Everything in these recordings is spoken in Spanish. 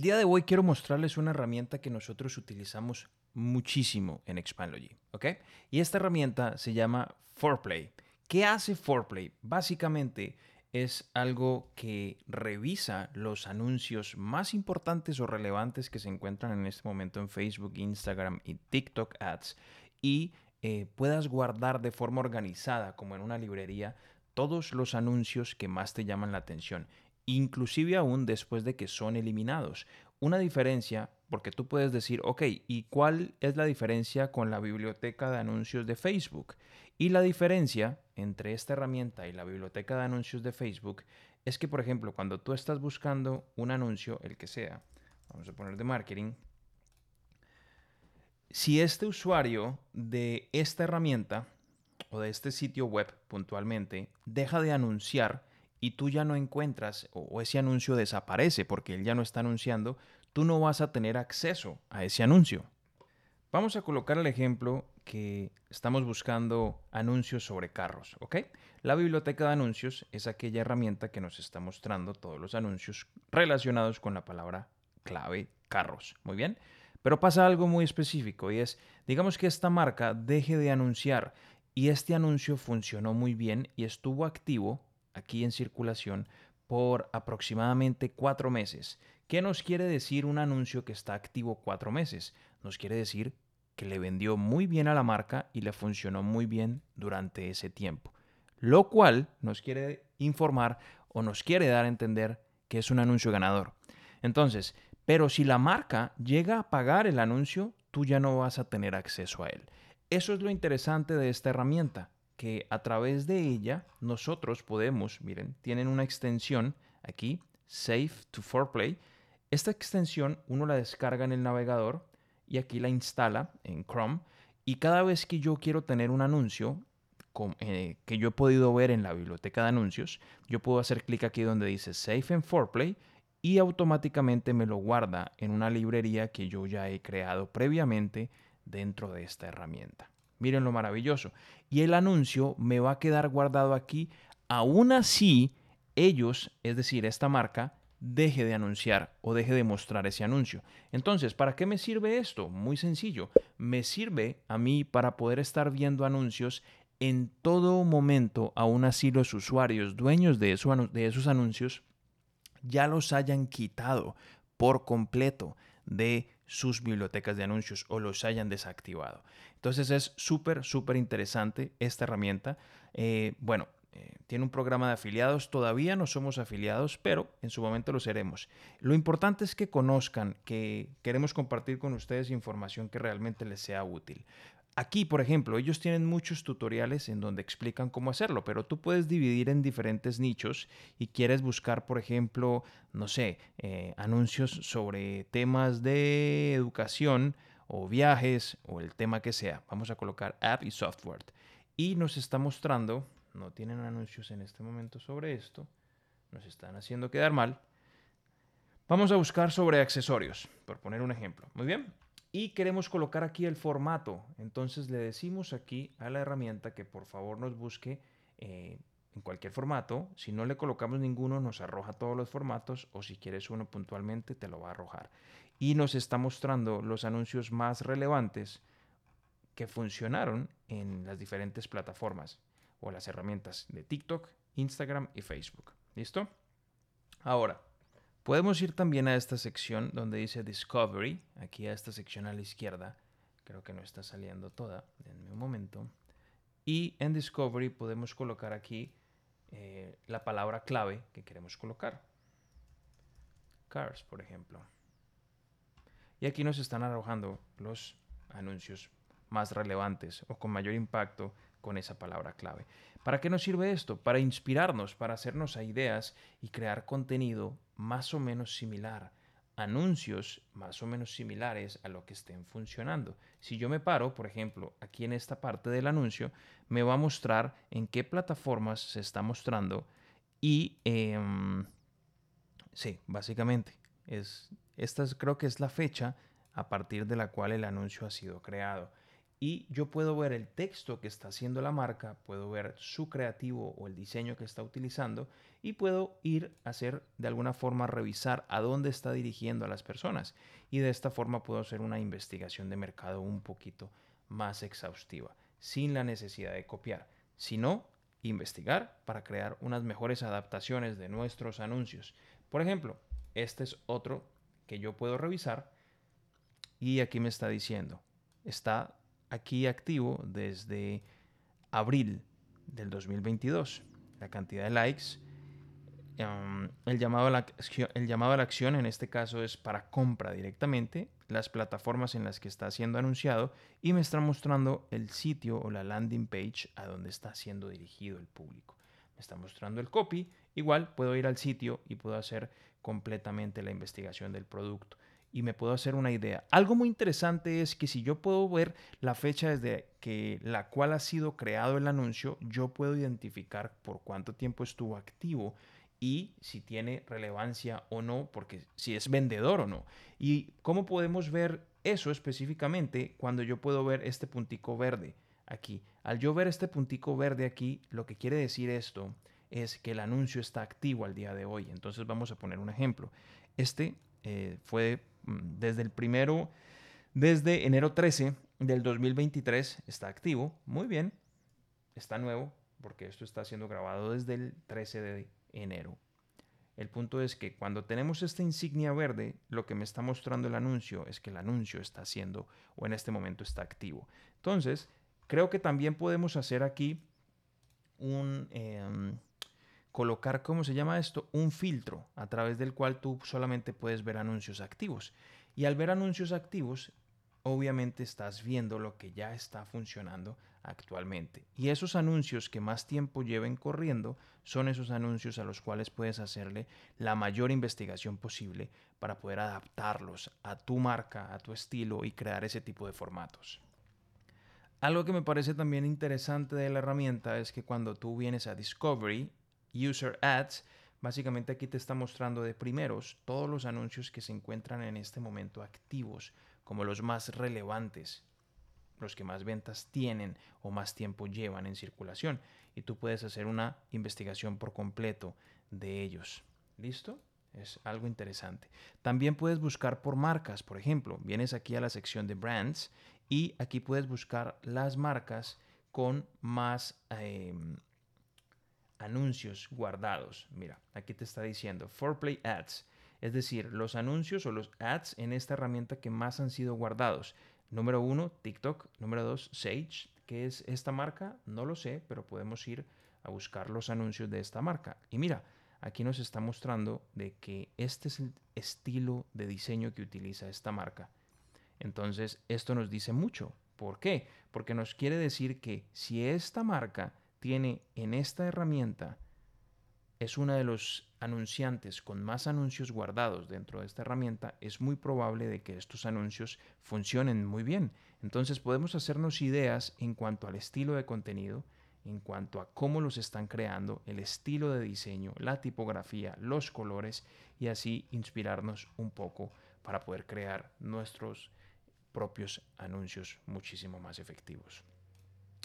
El día de hoy quiero mostrarles una herramienta que nosotros utilizamos muchísimo en Expandlogy, ¿ok? Y esta herramienta se llama Foreplay. ¿Qué hace Foreplay? Básicamente es algo que revisa los anuncios más importantes o relevantes que se encuentran en este momento en Facebook, Instagram y TikTok Ads y eh, puedas guardar de forma organizada, como en una librería, todos los anuncios que más te llaman la atención, inclusive aún después de que son eliminados. Una diferencia, porque tú puedes decir, ok, ¿y cuál es la diferencia con la biblioteca de anuncios de Facebook? Y la diferencia entre esta herramienta y la biblioteca de anuncios de Facebook es que, por ejemplo, cuando tú estás buscando un anuncio, el que sea, vamos a poner de marketing, si este usuario de esta herramienta o de este sitio web puntualmente deja de anunciar y tú ya no encuentras o ese anuncio desaparece porque él ya no está anunciando, tú no vas a tener acceso a ese anuncio. Vamos a colocar el ejemplo que estamos buscando anuncios sobre carros, ¿ok? La biblioteca de anuncios es aquella herramienta que nos está mostrando todos los anuncios relacionados con la palabra clave carros, ¿muy bien? Pero pasa algo muy específico y es, digamos que esta marca deje de anunciar y este anuncio funcionó muy bien y estuvo activo aquí en circulación por aproximadamente cuatro meses. ¿Qué nos quiere decir un anuncio que está activo cuatro meses? Nos quiere decir que le vendió muy bien a la marca y le funcionó muy bien durante ese tiempo. Lo cual nos quiere informar o nos quiere dar a entender que es un anuncio ganador. Entonces, pero si la marca llega a pagar el anuncio, tú ya no vas a tener acceso a él. Eso es lo interesante de esta herramienta, que a través de ella nosotros podemos, miren, tienen una extensión aquí, Safe to Foreplay. Esta extensión uno la descarga en el navegador y aquí la instala en Chrome. Y cada vez que yo quiero tener un anuncio eh, que yo he podido ver en la biblioteca de anuncios, yo puedo hacer clic aquí donde dice Safe en Foreplay y automáticamente me lo guarda en una librería que yo ya he creado previamente dentro de esta herramienta. Miren lo maravilloso. Y el anuncio me va a quedar guardado aquí. Aún así, ellos, es decir, esta marca, deje de anunciar o deje de mostrar ese anuncio. Entonces, ¿para qué me sirve esto? Muy sencillo. Me sirve a mí para poder estar viendo anuncios en todo momento, aún así los usuarios dueños de, de esos anuncios ya los hayan quitado por completo de sus bibliotecas de anuncios o los hayan desactivado. Entonces es súper, súper interesante esta herramienta. Eh, bueno, eh, tiene un programa de afiliados. Todavía no somos afiliados, pero en su momento lo seremos. Lo importante es que conozcan que queremos compartir con ustedes información que realmente les sea útil. Aquí, por ejemplo, ellos tienen muchos tutoriales en donde explican cómo hacerlo, pero tú puedes dividir en diferentes nichos y quieres buscar, por ejemplo, no sé, eh, anuncios sobre temas de educación o viajes o el tema que sea. Vamos a colocar app y software. Y nos está mostrando no tienen anuncios en este momento sobre esto, nos están haciendo quedar mal. Vamos a buscar sobre accesorios, por poner un ejemplo. Muy bien. Y queremos colocar aquí el formato. Entonces le decimos aquí a la herramienta que por favor nos busque eh, en cualquier formato. Si no le colocamos ninguno, nos arroja todos los formatos o si quieres uno puntualmente, te lo va a arrojar. Y nos está mostrando los anuncios más relevantes que funcionaron en las diferentes plataformas o las herramientas de TikTok, Instagram y Facebook. ¿Listo? Ahora, podemos ir también a esta sección donde dice Discovery, aquí a esta sección a la izquierda. Creo que no está saliendo toda. Denme un momento. Y en Discovery podemos colocar aquí eh, la palabra clave que queremos colocar. Cars, por ejemplo. Y aquí nos están arrojando los anuncios más relevantes o con mayor impacto con esa palabra clave. ¿Para qué nos sirve esto? Para inspirarnos, para hacernos ideas y crear contenido más o menos similar, anuncios más o menos similares a lo que estén funcionando. Si yo me paro, por ejemplo, aquí en esta parte del anuncio, me va a mostrar en qué plataformas se está mostrando y em, sí, básicamente es esta creo que es la fecha a partir de la cual el anuncio ha sido creado. Y yo puedo ver el texto que está haciendo la marca, puedo ver su creativo o el diseño que está utilizando y puedo ir a hacer de alguna forma revisar a dónde está dirigiendo a las personas y de esta forma puedo hacer una investigación de mercado un poquito más exhaustiva sin la necesidad de copiar, sino investigar para crear unas mejores adaptaciones de nuestros anuncios. Por ejemplo, este es otro que yo puedo revisar y aquí me está diciendo, está aquí activo desde abril del 2022. La cantidad de likes, em, el, llamado a la, el llamado a la acción en este caso es para compra directamente, las plataformas en las que está siendo anunciado y me está mostrando el sitio o la landing page a donde está siendo dirigido el público. Me está mostrando el copy, igual puedo ir al sitio y puedo hacer completamente la investigación del producto y me puedo hacer una idea. Algo muy interesante es que si yo puedo ver la fecha desde que la cual ha sido creado el anuncio, yo puedo identificar por cuánto tiempo estuvo activo y si tiene relevancia o no, porque si es vendedor o no. ¿Y cómo podemos ver eso específicamente cuando yo puedo ver este puntico verde aquí? Al yo ver este puntico verde aquí, lo que quiere decir esto es que el anuncio está activo al día de hoy. Entonces vamos a poner un ejemplo. Este eh, fue desde el primero, desde enero 13 del 2023 está activo. Muy bien, está nuevo porque esto está siendo grabado desde el 13 de enero. El punto es que cuando tenemos esta insignia verde, lo que me está mostrando el anuncio es que el anuncio está haciendo o en este momento está activo. Entonces, creo que también podemos hacer aquí un... Em, colocar, ¿cómo se llama esto? Un filtro a través del cual tú solamente puedes ver anuncios activos. Y al ver anuncios activos, obviamente estás viendo lo que ya está funcionando actualmente. Y esos anuncios que más tiempo lleven corriendo son esos anuncios a los cuales puedes hacerle la mayor investigación posible para poder adaptarlos a tu marca, a tu estilo y crear ese tipo de formatos. Algo que me parece también interesante de la herramienta es que cuando tú vienes a Discovery User Ads, básicamente aquí te está mostrando de primeros todos los anuncios que se encuentran en este momento activos, como los más relevantes, los que más ventas tienen o más tiempo llevan en circulación. Y tú puedes hacer una investigación por completo de ellos. ¿Listo? Es algo interesante. También puedes buscar por marcas, por ejemplo, vienes aquí a la sección de brands y aquí puedes buscar las marcas con más em, anuncios guardados. Mira, aquí te está diciendo Play Ads, es decir, los anuncios o los ads en esta herramienta que más han sido guardados. Número uno, TikTok. Número dos, Sage. ¿Qué es esta marca? No lo sé, pero podemos ir a buscar los anuncios de esta marca. Y mira, aquí nos está mostrando de que este es el estilo de diseño que utiliza esta marca. Entonces, esto nos dice mucho. ¿Por qué? Porque nos quiere decir que si esta marca tiene en esta herramienta es uno de los anunciantes con más anuncios guardados dentro de esta herramienta, es muy probable de que estos anuncios funcionen muy bien. Entonces podemos hacernos ideas en cuanto al estilo de contenido, en cuanto a cómo los están creando, el estilo de diseño, la tipografía, los colores y así inspirarnos un poco para poder crear nuestros propios anuncios muchísimo más efectivos.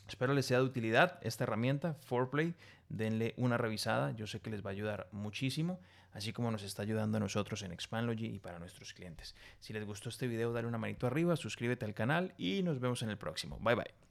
Espero les sea de utilidad esta herramienta, Foreplay. Denle una revisada, yo sé que les va a ayudar muchísimo, así como nos está ayudando a nosotros en Expandlogy y para nuestros clientes. Si les gustó este video, dale una manito arriba, suscríbete al canal y nos vemos en el próximo. Bye bye.